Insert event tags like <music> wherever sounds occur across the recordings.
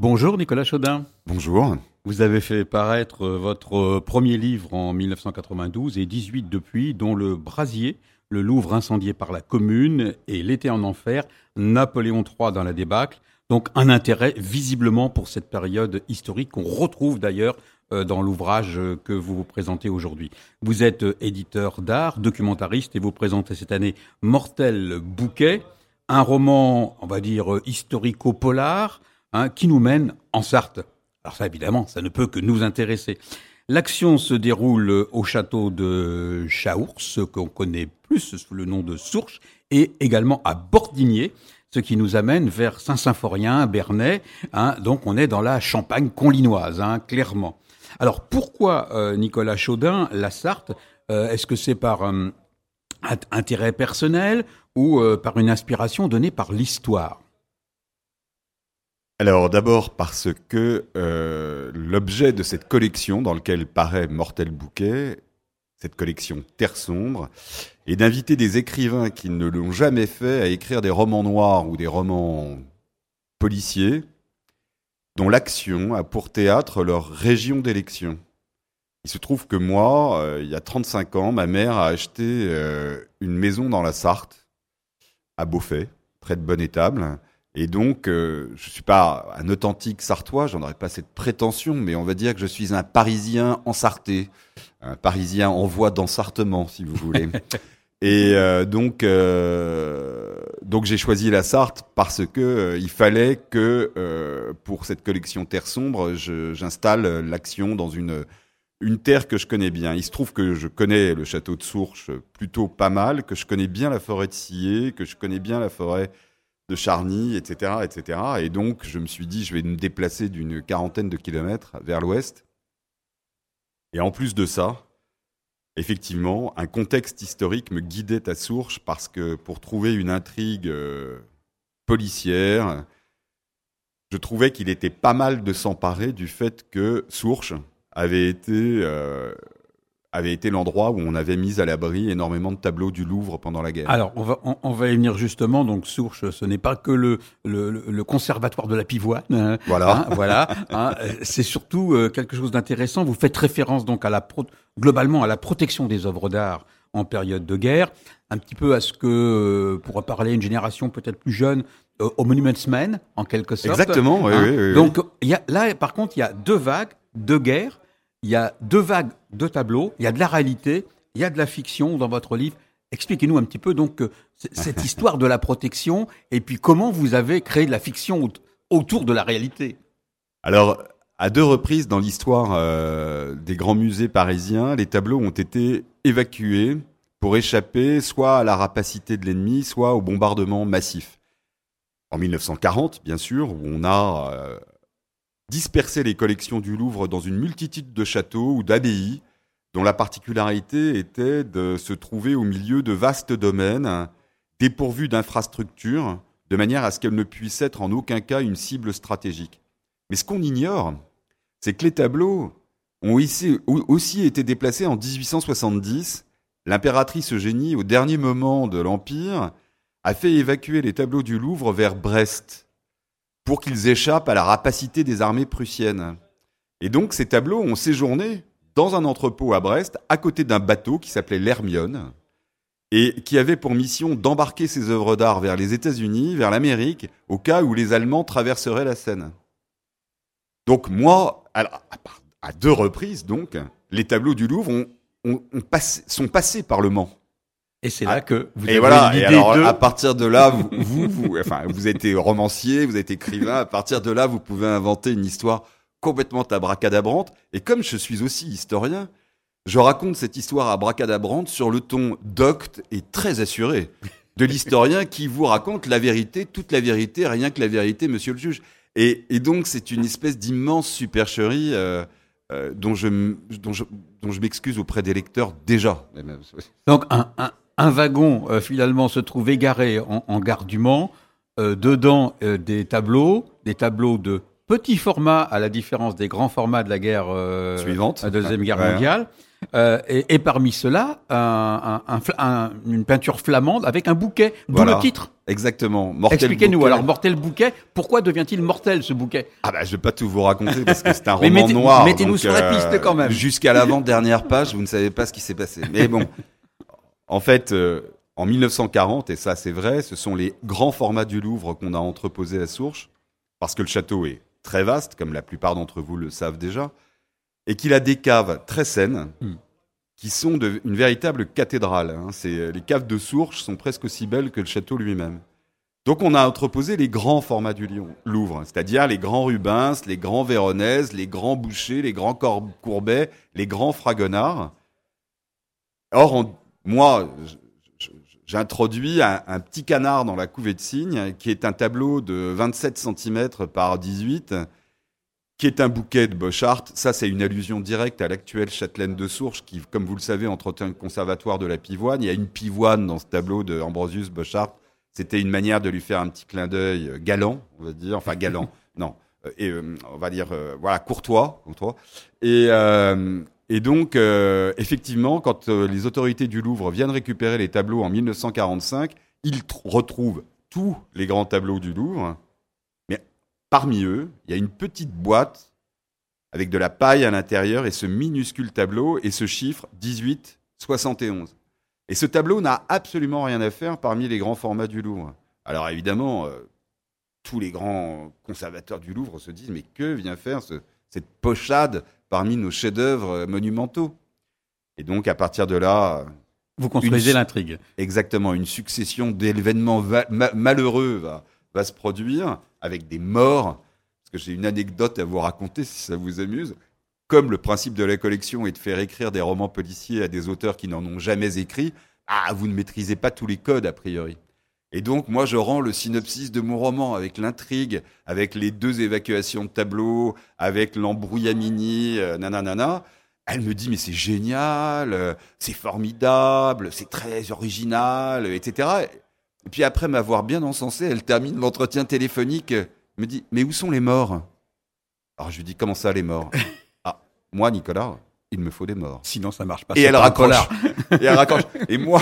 Bonjour Nicolas Chaudin. Bonjour. Vous avez fait paraître votre premier livre en 1992 et 18 depuis, dont Le Brasier, le Louvre incendié par la Commune et L'été en enfer, Napoléon III dans la débâcle. Donc un intérêt visiblement pour cette période historique qu'on retrouve d'ailleurs euh, dans l'ouvrage que vous vous présentez aujourd'hui. Vous êtes euh, éditeur d'art, documentariste et vous présentez cette année Mortel Bouquet, un roman, on va dire, euh, historico-polar Hein, qui nous mène en Sarthe. Alors ça, évidemment, ça ne peut que nous intéresser. L'action se déroule au château de Chaours, qu'on connaît plus sous le nom de Sourches, et également à Bordigné, ce qui nous amène vers Saint-Symphorien, Bernay. Hein, donc on est dans la Champagne conlinoise, hein, clairement. Alors pourquoi euh, Nicolas Chaudin, la Sarthe? Euh, Est-ce que c'est par euh, intérêt personnel ou par une inspiration donnée par l'histoire? Alors d'abord parce que euh, l'objet de cette collection dans lequel paraît Mortel Bouquet, cette collection Terre sombre, est d'inviter des écrivains qui ne l'ont jamais fait à écrire des romans noirs ou des romans policiers dont l'action a pour théâtre leur région d'élection. Il se trouve que moi, euh, il y a 35 ans, ma mère a acheté euh, une maison dans la Sarthe, à Beaufait, près de Bonne-Étable, et donc, euh, je suis pas un authentique sartois, j'en aurais pas cette prétention, mais on va dire que je suis un Parisien ensarté, un Parisien en voie d'ensartement, si vous voulez. <laughs> Et euh, donc, euh, donc j'ai choisi la Sarthe parce que euh, il fallait que pour cette collection Terre sombre, j'installe l'action dans une une terre que je connais bien. Il se trouve que je connais le château de Sourches plutôt pas mal, que je connais bien la forêt de Sillé, que je connais bien la forêt de Charny, etc., etc. Et donc, je me suis dit, je vais me déplacer d'une quarantaine de kilomètres vers l'ouest. Et en plus de ça, effectivement, un contexte historique me guidait à Sourches parce que pour trouver une intrigue euh, policière, je trouvais qu'il était pas mal de s'emparer du fait que Sourches avait été euh, avait été l'endroit où on avait mis à l'abri énormément de tableaux du Louvre pendant la guerre. Alors, on va, on, va y venir justement. Donc, Sourches, ce n'est pas que le, le, le, conservatoire de la pivoine. Hein, voilà. Hein, voilà. Hein, c'est surtout euh, quelque chose d'intéressant. Vous faites référence donc à la globalement à la protection des œuvres d'art en période de guerre, un petit peu à ce que, euh, pour parler une génération peut-être plus jeune, euh, au Monuments Men, en quelque sorte. Exactement. Oui, oui, oui, donc, il y a, là, par contre, il y a deux vagues, deux guerres il y a deux vagues de tableaux, il y a de la réalité, il y a de la fiction dans votre livre. Expliquez-nous un petit peu donc euh, <laughs> cette histoire de la protection et puis comment vous avez créé de la fiction autour de la réalité. Alors, à deux reprises dans l'histoire euh, des grands musées parisiens, les tableaux ont été évacués pour échapper soit à la rapacité de l'ennemi, soit au bombardement massif. En 1940, bien sûr, où on a euh, disperser les collections du Louvre dans une multitude de châteaux ou d'abbayes, dont la particularité était de se trouver au milieu de vastes domaines, dépourvus d'infrastructures, de manière à ce qu'elles ne puissent être en aucun cas une cible stratégique. Mais ce qu'on ignore, c'est que les tableaux ont aussi été déplacés en 1870. L'impératrice Eugénie, au dernier moment de l'Empire, a fait évacuer les tableaux du Louvre vers Brest, pour qu'ils échappent à la rapacité des armées prussiennes. Et donc ces tableaux ont séjourné dans un entrepôt à Brest, à côté d'un bateau qui s'appelait l'Hermione, et qui avait pour mission d'embarquer ses œuvres d'art vers les États-Unis, vers l'Amérique, au cas où les Allemands traverseraient la Seine. Donc moi, à deux reprises donc, les tableaux du Louvre sont passés par le Mans. Et c'est là ah, que vous et avez voilà, et alors, à partir de là, vous, vous, vous, <laughs> enfin, vous êtes romancier, vous êtes écrivain. À partir de là, vous pouvez inventer une histoire complètement abracadabrante. Et comme je suis aussi historien, je raconte cette histoire abracadabrante sur le ton docte et très assuré de l'historien qui vous raconte la vérité, toute la vérité, rien que la vérité, monsieur le juge. Et, et donc, c'est une espèce d'immense supercherie euh, euh, dont je, dont je, dont je m'excuse auprès des lecteurs déjà. Donc, un, un un wagon euh, finalement se trouve égaré en, gare du Mans. Euh, dedans euh, des tableaux, des tableaux de petit format à la différence des grands formats de la guerre suivante, la deuxième guerre mondiale. Et, et, parmi cela, un, un, une peinture flamande avec un bouquet, d'où le titre. Exactement. Expliquez-nous, alors Mortel Bouquet, pourquoi devient-il mortel ce bouquet? Ah bah je vais pas tout vous raconter parce que c'est un <laughs> roman noir. Mettez-nous sur la piste euh, quand même. Jusqu'à l'avant-dernière page, vous ne savez pas ce qui s'est passé. Mais bon, <laughs> en fait, euh, en 1940, et ça c'est vrai, ce sont les grands formats du Louvre qu'on a entreposés à Sourches, parce que le château est très vaste, comme la plupart d'entre vous le savent déjà, et qu'il a des caves très saines. Hmm qui sont de, une véritable cathédrale. Hein. C'est, les caves de Sourches sont presque aussi belles que le château lui-même. Donc on a entreposé les grands formats du Louvre, c'est-à-dire les grands Rubens, les grands Véronèse, les grands Boucher, les grands Courbet, les grands Fragonard. Or, moi, j'introduis un, petit canard dans la couvée de cygne, qui est un tableau de 27 cm par 18, qui est un bouquet de Bochart. Ça, c'est une allusion directe à l'actuelle châtelaine de Sourches, qui, comme vous le savez, entretient le conservatoire de la pivoine. Il y a une pivoine dans ce tableau de Ambrosius Bochart. C'était une manière de lui faire un petit clin d'œil galant, on va dire. Enfin, galant, <laughs> non. Euh, et euh, on va dire, euh, voilà, courtois. courtois. Et, et donc, effectivement, quand les autorités du Louvre viennent récupérer les tableaux en 1945, ils retrouvent tous les grands tableaux du Louvre Parmi eux, il y a une petite boîte avec de la paille à l'intérieur et ce minuscule tableau et ce chiffre 1871. Et ce tableau n'a absolument rien à faire parmi les grands formats du Louvre. Alors évidemment, euh, tous les grands conservateurs du Louvre se disent mais que vient faire cette pochade parmi nos chefs-d'œuvre monumentaux Et donc à partir de là, vous construisez l'intrigue. Exactement, une succession d'événements malheureux va, va se produire avec des morts. Parce que j'ai une anecdote à vous raconter si ça vous amuse. Comme le principe de la collection est de faire écrire des romans policiers à des auteurs qui n'en ont jamais écrit, ah, vous ne maîtrisez pas tous les codes a priori. Et donc, moi, je rends le synopsis de mon roman avec l'intrigue, avec les deux évacuations de tableaux, avec l'embrouillamini, euh, nanana. Elle me dit, mais c'est génial, euh, c'est formidable, c'est très original, etc. Et puis après m'avoir bien encensé, elle termine l'entretien téléphonique, me dit Mais où sont les morts? Alors je lui dis Comment ça, les morts? <laughs> Ah, moi, Nicolas, il me faut des morts. Sinon, ça marche pas. Et elle raccroche. et elle raccroche. Et moi,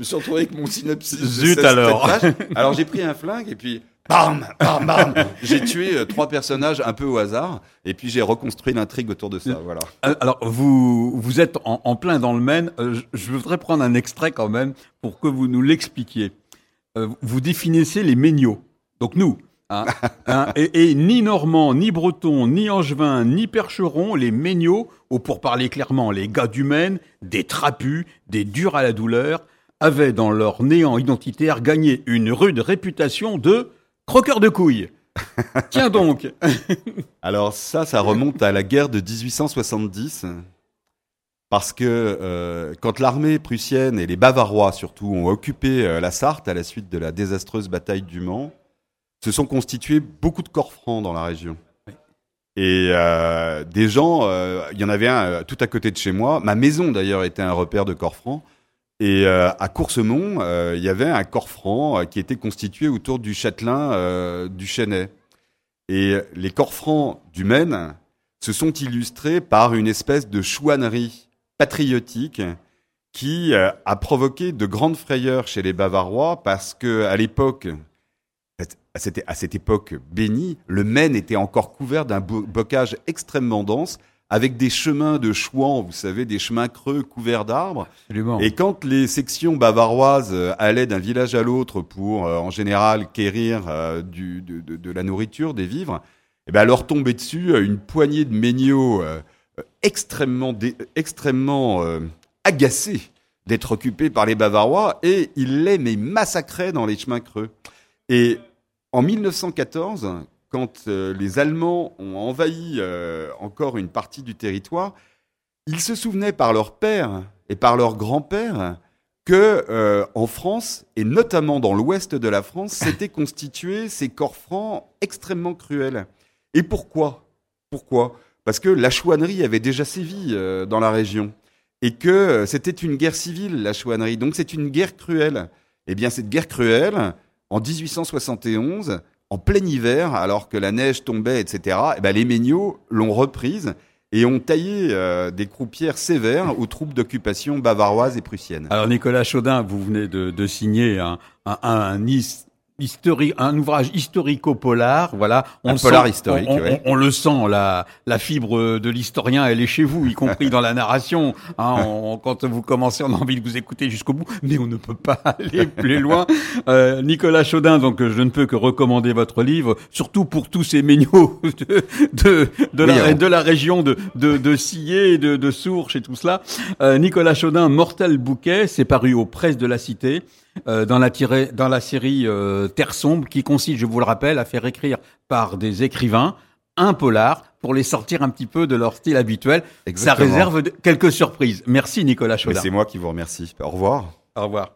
me suis retrouvé avec mon synopsis. Zut alors. <laughs> Alors j'ai pris un flingue et puis bam, bam, bam. J'ai tué euh, trois personnages un peu au hasard et puis j'ai reconstruit l'intrigue autour de ça. Voilà. Euh, alors vous vous êtes en, plein dans le Maine. Euh, je voudrais prendre un extrait quand même pour que vous nous l'expliquiez. Euh, vous définissez les méniaux. Donc nous, hein, <laughs> hein, et, ni normand, ni breton, ni angevin, ni percheron, les méniaux, ou pour parler clairement, les gars du Maine, des trapus, des durs à la douleur, avaient dans leur néant identitaire gagné une rude réputation de croqueurs de couilles. <laughs> Tiens donc <laughs> Alors ça, ça remonte à la guerre de 1870. Parce que euh, quand l'armée prussienne et les Bavarois surtout ont occupé euh, la Sarthe à la suite de la désastreuse bataille du Mans, se sont constitués beaucoup de corps francs dans la région. Et euh, des gens, il y en avait un tout à côté de chez moi. Ma maison d'ailleurs était un repère de corps francs. Et à Coursemont, il y avait un corps franc qui était constitué autour du châtelain du Chênay. Et les corps francs du Maine se sont illustrés par une espèce de chouannerie patriotique qui euh, a provoqué de grandes frayeurs chez les Bavarois parce que à l'époque, à cette, époque bénie, le Maine était encore couvert d'un bocage extrêmement dense avec des chemins de chouans, vous savez, des chemins creux couverts d'arbres. Et quand les sections bavaroises euh, allaient d'un village à l'autre pour, euh, en général, quérir du, de, la nourriture, des vivres, eh ben, leur tombait dessus une poignée de méniaux extrêmement, extrêmement euh, agacé d'être occupé par les Bavarois et il les mais massacrait dans les chemins creux. Et en 1914, quand euh, les Allemands ont envahi euh, encore une partie du territoire, ils se souvenaient par leur père et par leur grand-père que en France et notamment dans l'ouest de la France, s'étaient constitués ces corps francs extrêmement cruels. Et pourquoi? Pourquoi? Parce que la chouannerie avait déjà sévi euh, dans la région et que euh, c'était une guerre civile, la chouannerie. Donc c'est une guerre cruelle. Eh bien, cette guerre cruelle, en 1871, en plein hiver, alors que la neige tombait, etc., eh ben, les Méniaux l'ont reprise et ont taillé euh, des croupières sévères aux troupes d'occupation bavaroises et prussiennes. Alors Nicolas Chaudin, vous venez de, signer un, un, historique, un ouvrage historico-polar. Voilà, on un polar historique. On, on, le sent, la, la fibre de l'historien, elle est chez vous, y compris dans la narration. Hein, quand vous commencez, on a envie de vous écouter jusqu'au bout, mais on ne peut pas <laughs> aller plus loin. Euh, Nicolas Chaudin, donc je ne peux que recommander votre livre, surtout pour tous ces méniaux <laughs> de de, de, la, de la région de de, de Sillé, de, de Sourches et tout cela. Euh, Nicolas Chaudin, Mortel Bouquet, c'est paru aux presses de la Cité. Euh, dans, la dans la série euh, Terre sombre, qui consiste, je vous le rappelle, à faire écrire par des écrivains un polar pour les sortir un petit peu de leur style habituel. Ça réserve quelques surprises. Merci Nicolas Chaudin. C'est moi qui vous remercie. Au revoir. Au revoir.